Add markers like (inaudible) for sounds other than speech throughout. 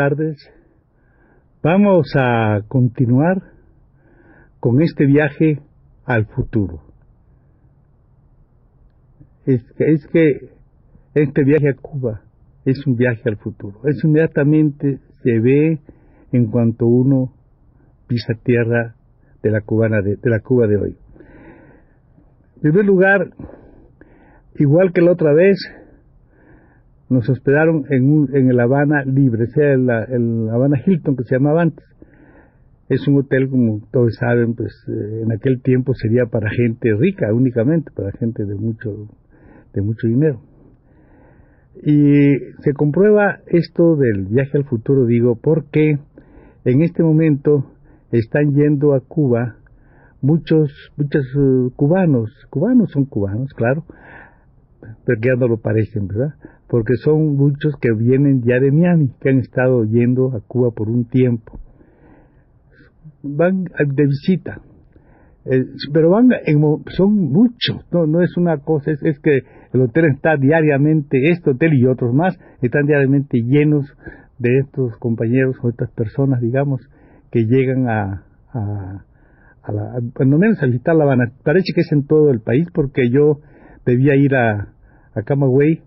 Tardes. Vamos a continuar con este viaje al futuro. Es que, es que este viaje a Cuba es un viaje al futuro. Eso inmediatamente se ve en cuanto uno pisa tierra de la cubana de, la Cuba de hoy. En primer lugar, igual que la otra vez, nos hospedaron en, en el Habana Libre, sea, el, el Habana Hilton que se llamaba antes. Es un hotel, como todos saben, pues eh, en aquel tiempo sería para gente rica únicamente, para gente de mucho, de mucho dinero. Y se comprueba esto del viaje al futuro, digo, porque en este momento están yendo a Cuba muchos, muchos uh, cubanos, cubanos son cubanos, claro, pero ya no lo parecen, ¿verdad? Porque son muchos que vienen ya de Miami, que han estado yendo a Cuba por un tiempo van de visita, eh, pero van son muchos, no, no es una cosa, es, que el hotel está diariamente, este hotel y otros más, están diariamente llenos de estos compañeros o estas personas, digamos, que llegan a, a, la, menos a visitar La Habana. Parece que es en todo el país porque yo debía ir a, a Camagüey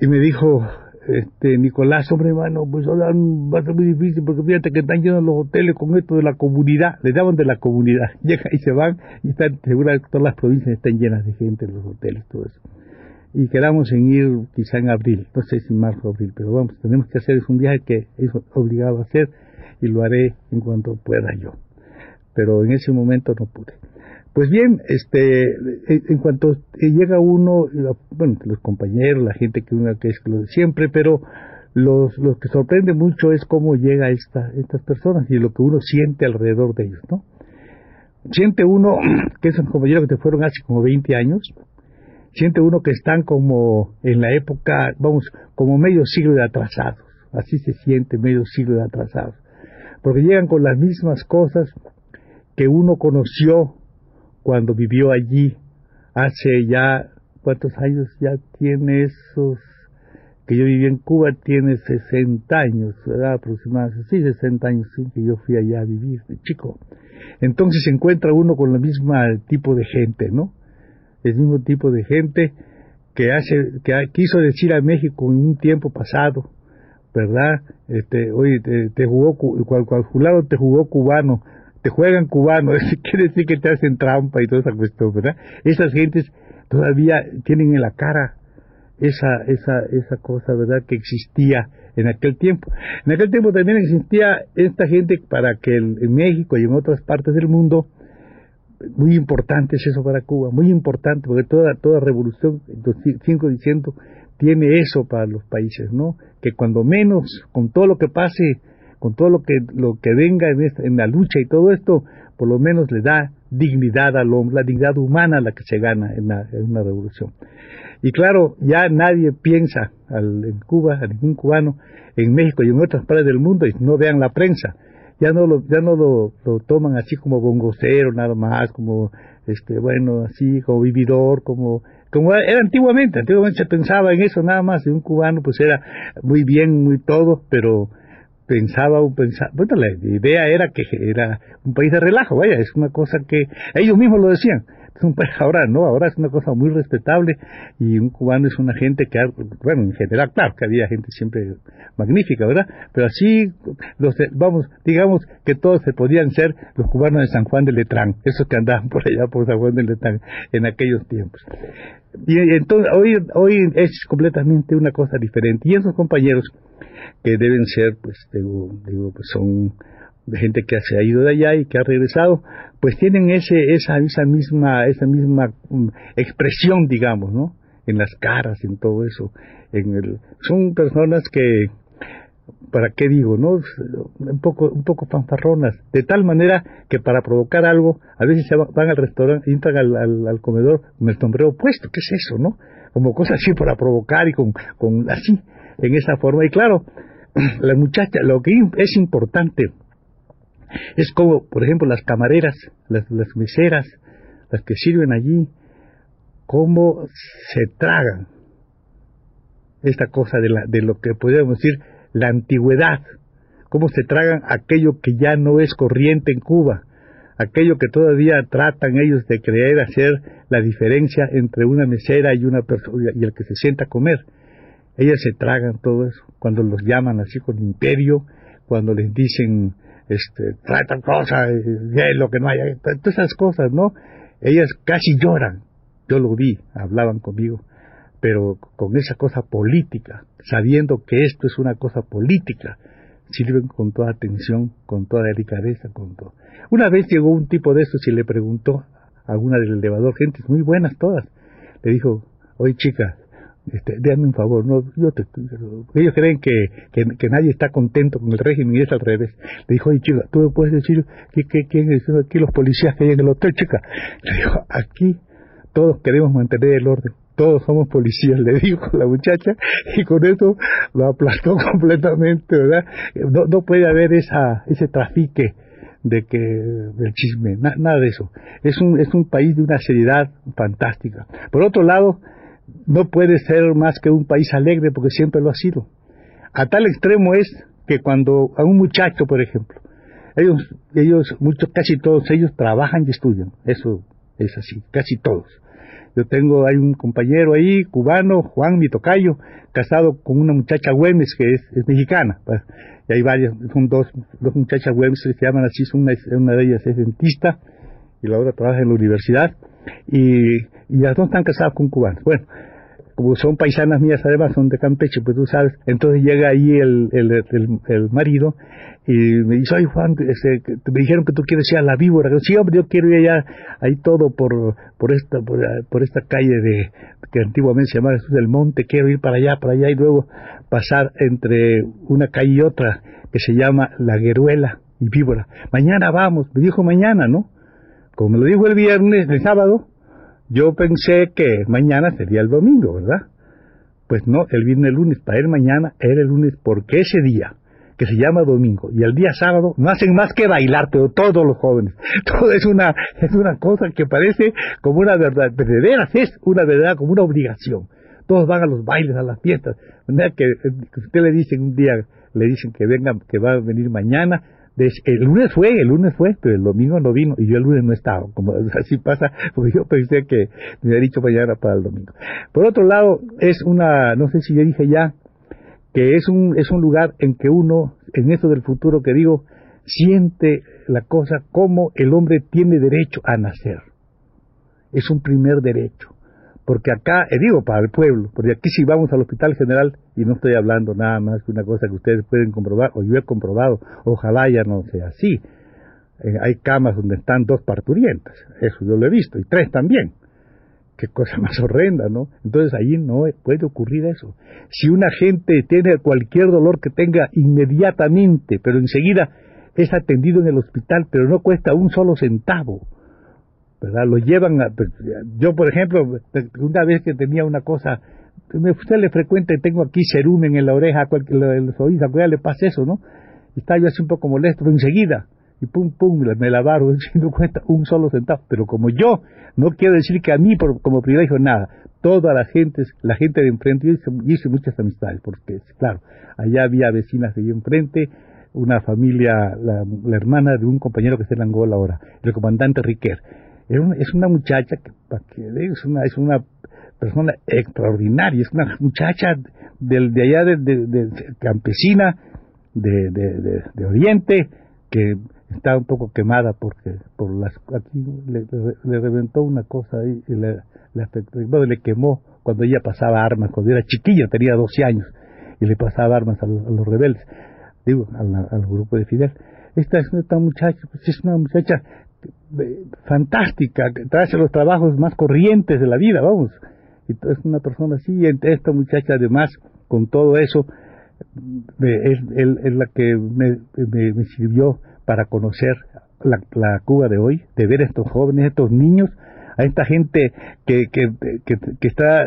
y me dijo este Nicolás, hombre hermano, pues ahora va a ser muy difícil porque fíjate que están llenos los hoteles con esto de la comunidad, le llaman de la comunidad, (laughs) llegan y se van y están segura que todas las provincias están llenas de gente en los hoteles, todo eso. Y quedamos en ir quizá en abril, no sé si marzo o abril, pero vamos, tenemos que hacer, es un viaje que es obligado a hacer y lo haré en cuanto pueda yo. Pero en ese momento no pude. Pues bien, este, en cuanto llega uno, bueno, los compañeros, la gente que uno que es siempre, pero los, los que sorprende mucho es cómo llega esta, estas personas y lo que uno siente alrededor de ellos, ¿no? Siente uno (clears throat) que esos compañeros que te fueron hace como 20 años, siente uno que están como en la época, vamos, como medio siglo de atrasados, así se siente medio siglo de atrasados, porque llegan con las mismas cosas que uno conoció cuando vivió allí hace ya, ¿cuántos años ya tiene esos? Que yo viví en Cuba tiene 60 años, ¿verdad? Aproximadamente, sí, 60 años, sí, que yo fui allá a vivir chico. Entonces se encuentra uno con el mismo tipo de gente, ¿no? El mismo tipo de gente que hace, que quiso decir a México en un tiempo pasado, ¿verdad? Este, oye, te, jugó, cual, cual te jugó cubano, te juegan cubano, (laughs) quiere decir que te hacen trampa y toda esa cuestión, ¿verdad? Esas gentes todavía tienen en la cara esa, esa, esa cosa, ¿verdad?, que existía en aquel tiempo. En aquel tiempo también existía esta gente para que en México y en otras partes del mundo, muy importante es eso para Cuba, muy importante, porque toda, toda revolución, sigo diciendo, tiene eso para los países, ¿no? Que cuando menos, con todo lo que pase, con todo lo que, lo que venga en, en la lucha y todo esto, por lo menos le da dignidad al hombre, la dignidad humana la que se gana en, una revolución. Y claro, ya nadie piensa en Cuba, a ningún cubano, en México y en otras partes del mundo, y no vean la prensa, ya no lo, ya no lo, toman así como gongocero nada más, como este bueno, así como vividor, como como era antiguamente, antiguamente se pensaba en eso nada más, de un cubano pues era muy bien, muy todo, pero pensaba, pensaba, bueno, la idea era que era un país de relajo, vaya, es una cosa que ellos mismos lo decían. (laughs) ahora no, ahora es una cosa muy respetable y un cubano es una gente que, bueno, en general, claro que había gente siempre magnífica, ¿verdad? Pero así, los, vamos, digamos que todos se podían ser los cubanos de San Juan de Letrán, esos que andaban por allá por San Juan de Letrán en aquellos tiempos. Y entonces, hoy, hoy es completamente una cosa diferente. Y esos compañeros que deben ser, pues, digo, pues son de gente que se ha ido de allá y que ha regresado, pues tienen ese, esa, esa misma, esa misma mm, expresión, digamos, ¿no? En las caras, en todo eso. En el, son personas que, ¿para qué digo, no? Un poco, un poco fanfarronas, de tal manera que para provocar algo, a veces se van al restaurante, entran al, al, comedor con el sombrero puesto, ¿qué es eso, no? Como cosas así para provocar y con, con así, en esa forma. Y claro, (clears throat) la muchacha, lo que es importante es como, por ejemplo, las camareras, las, meseras, las que sirven allí, cómo se tragan esta cosa de lo que podríamos decir la antigüedad, cómo se tragan aquello que ya no es corriente en Cuba, aquello que todavía tratan ellos de creer hacer la diferencia entre una mesera y una persona y el que se sienta a comer. Ellas se tragan todo eso cuando los llaman así con imperio, cuando les dicen este, trae tal cosa, lo que no haya, todas esas cosas, ¿no? Ellas casi lloran, yo lo vi, hablaban conmigo, pero con esa cosa política, sabiendo que esto es una cosa política, sirven con toda atención, con toda delicadeza, con todo. Una vez llegó un tipo de estos y le preguntó a una del elevador, gentes muy buenas todas, le dijo, oye chica, este, déjame un favor, no, yo te, ellos creen que, nadie está contento con el régimen y es al revés. Le dijo, oye chica, tú me puedes decir quién es aquí los policías que hay en el hotel, chica. Le dijo, aquí todos queremos mantener el orden, todos somos policías, le dijo la muchacha, y con eso lo aplastó (laughs) completamente, ¿verdad? No, no puede haber esa, ese trafique de que del chisme, nada de eso. Es un, es un país de una seriedad fantástica. Por otro lado, no puede ser más que un país alegre porque siempre lo ha sido. A tal extremo es que cuando a un muchacho, por ejemplo, ellos, ellos, muchos, casi todos ellos trabajan y estudian, eso es así, casi todos. Yo tengo, hay un compañero ahí, cubano, Juan, mi tocayo, casado con una muchacha Güemes que es, mexicana. Pues, y hay varias, son dos, dos muchachas Güemes que se llaman así, una, una de ellas es dentista y la otra trabaja en la universidad. Y, y las dos están casadas con cubanos. Bueno, como son paisanas mías además, son de Campeche, pues tú sabes, entonces llega ahí el, el, el, marido y me dice, ay Juan, este, me dijeron que tú quieres ir a la víbora. sí, hombre, yo quiero ir allá, ahí todo por, por esta, por, esta calle de, que antiguamente se llamaba Jesús del Monte, quiero ir para allá, para allá y luego pasar entre una calle y otra que se llama La Gueruela y Víbora. Mañana vamos, me dijo mañana, ¿no? Como lo dijo el viernes, el sábado, yo pensé que mañana sería el domingo, ¿verdad? Pues no, el lunes, para él mañana era el lunes, porque ese día, que se llama domingo, y el día sábado, no hacen más que bailar, pero todos los jóvenes. (laughs) Todo es una, es una cosa que parece como una verdad, de veras es una verdad, como una obligación. Todos van a los bailes, a las fiestas. Que, que usted le dicen un día, le dicen que venga, que va a venir mañana, el lunes fue, el lunes fue, pero el domingo no vino y yo el lunes no estaba, como (laughs) así pasa, porque yo pensé que me había dicho mañana para el domingo. Por otro lado, es una, no sé si ya dije ya, que es un, es un lugar en que uno, en eso del futuro que digo, siente la cosa como el hombre tiene derecho a nacer. Es un primer derecho porque acá, eh, digo para el pueblo, porque aquí si vamos al hospital general, y no estoy hablando nada más que una cosa que ustedes pueden comprobar, o yo he comprobado, ojalá ya no sea así. Eh, hay camas donde están dos parturientas, eso yo lo he visto, y tres también. Qué cosa (laughs) más horrenda, ¿no? Entonces ahí no puede ocurrir eso. Si una gente tiene cualquier dolor que tenga inmediatamente, pero enseguida es atendido en el hospital, pero no cuesta un solo centavo ¿verdad? Lo llevan a... Pues, yo, por ejemplo, una vez que tenía una cosa, usted le frecuente, tengo aquí cerumen en la oreja, en los oídos, a le pasa eso, ¿no? Y estaba yo así un poco molesto, pero enseguida, y pum, pum, me lavaron, no (laughs) cuenta un solo centavo. Pero como yo, no quiero decir que a mí por, como privilegio nada, toda la gente, la gente de enfrente, yo hice, muchas amistades, porque claro, allá había vecinas de enfrente, una familia, la, hermana de un compañero que está en Angola ahora, el comandante Riquer es una muchacha que, es una, es una persona extraordinaria, es una muchacha del, de allá de, campesina de, de, Oriente que está un poco quemada porque por las aquí le, reventó una cosa ahí y le, le, le quemó cuando ella pasaba armas, cuando era chiquilla, tenía 12 años, y le pasaba armas a los, rebeldes, digo, al, grupo de Fidel. Esta es una muchacha, pues es una muchacha fantástica, que trae los trabajos más corrientes de la vida, vamos. Y es una persona así, esta muchacha además, con todo eso, es, es, la que me, me, sirvió para conocer la, la, Cuba de hoy, de ver a estos jóvenes, estos niños a esta gente que, que, que, está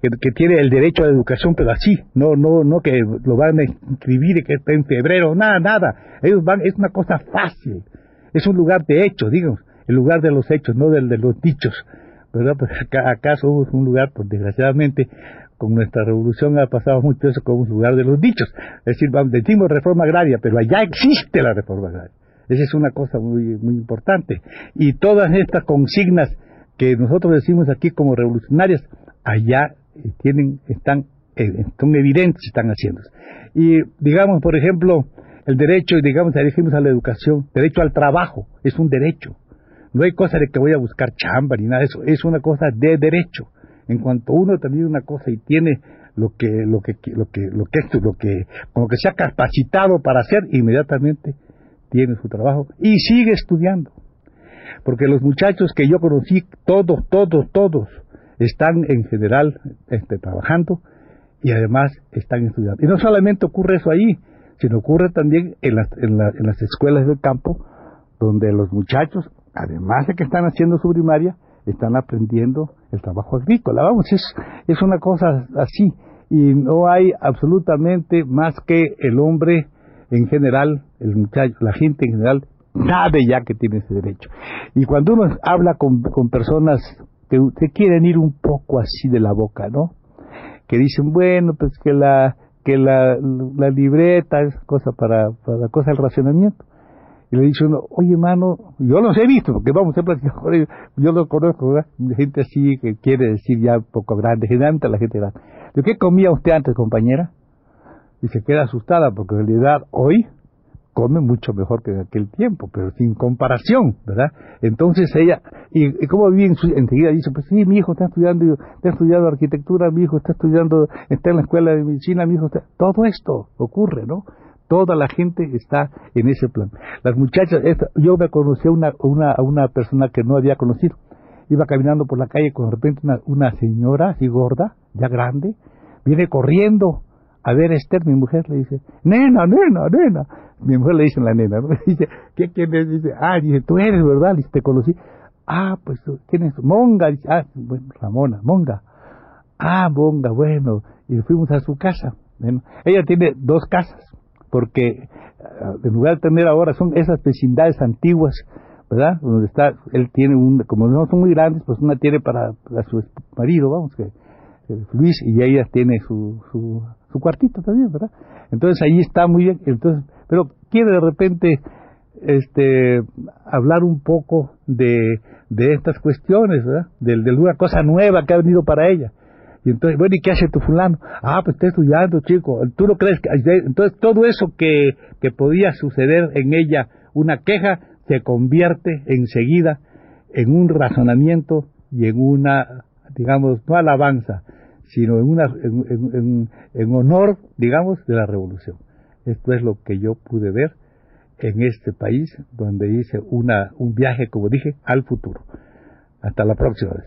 que, tiene el derecho a la educación pero así no no no que lo van a inscribir y que está en febrero nada nada ellos van es una cosa fácil es un lugar de hechos digamos el lugar de los hechos no del de los dichos verdad pues acá, acá somos un lugar pues desgraciadamente con nuestra revolución ha pasado mucho eso como un lugar de los dichos. Es decir decimos reforma agraria pero allá existe la reforma agraria. Esa es una cosa muy muy importante. Y todas estas consignas que nosotros decimos aquí como revolucionarias, allá eh, tienen, están, eh, son evidentes, están haciendo. Y digamos, por ejemplo, el derecho, digamos, dijimos a la educación, derecho al trabajo, es un derecho. No hay cosa de que voy a buscar chamba ni nada de eso, es una cosa de derecho. En cuanto uno también una cosa y tiene lo que lo que lo que lo que lo que como que se ha capacitado para hacer inmediatamente tiene su trabajo y sigue estudiando porque los muchachos que yo conocí, todos, todos, todos, están en general este, trabajando y además están estudiando. Y no solamente ocurre eso ahí, sino ocurre también en las, en, las escuelas del campo, donde los muchachos, además de que están haciendo su primaria, están aprendiendo el trabajo agrícola. Vamos, es, es una cosa así. Y no hay absolutamente más que el hombre en general, el muchacho, la gente en general, sabe ya que tiene ese derecho. Y cuando uno habla con, con personas que te quieren ir un poco así de la boca, ¿no? Que dicen, bueno, pues que la que la, libreta es cosa para, para cosa del racionamiento. Y le dice uno, oye, mano, yo los he visto, porque vamos, con ellos, yo los conozco, gente así que quiere decir ya poco grande, generalmente la gente grande. ¿De qué comía usted antes, compañera? Y se queda asustada, porque en realidad hoy come mucho mejor que en aquel tiempo, pero sin comparación, ¿verdad? Entonces ella, y, como bien enseguida dice, pues sí, mi hijo está estudiando, está estudiando arquitectura, mi hijo está estudiando, está en la escuela de medicina, mi hijo está, todo esto ocurre, ¿no? Toda la gente está en ese plan. Las muchachas, yo me conocí a una, una, una persona que no había conocido. Iba caminando por la calle con de repente una, una señora así gorda, ya grande, viene corriendo a ver Esther, mi mujer le dice, nena, nena, nena. Mi mujer le dice la nena, ¿no? (laughs) Dice, ¿qué quién es? Dice, ah, dice, tú eres, ¿verdad? Dice, te conocí. Ah, pues, ¿quién es? Monga. Dice, ah, bueno, Ramona, Monga. Ah, Monga, bueno. Y fuimos a su casa. Bueno, ella tiene dos casas, porque ah, en lugar de tener ahora, son esas vecindades antiguas, ¿verdad? Donde está, él tiene un, como no son muy grandes, pues una tiene para, para su marido, vamos, que, Luis, y ella tiene su, su su cuartito también, ¿verdad? Entonces ahí está muy bien, entonces, pero quiere de repente este hablar un poco de, de estas cuestiones, ¿verdad? De, de una cosa nueva que ha venido para ella. Y entonces, bueno, ¿y qué hace tu fulano? Ah, pues está estudiando, chico. ¿Tú no crees que...? Entonces, todo eso que, que podía suceder en ella, una queja, se convierte enseguida en un razonamiento y en una, digamos, no alabanza, sino en, una, en, honor, digamos, de la revolución. Esto es lo que yo pude ver en este país, donde hice un viaje, como dije, al futuro. Hasta la próxima vez.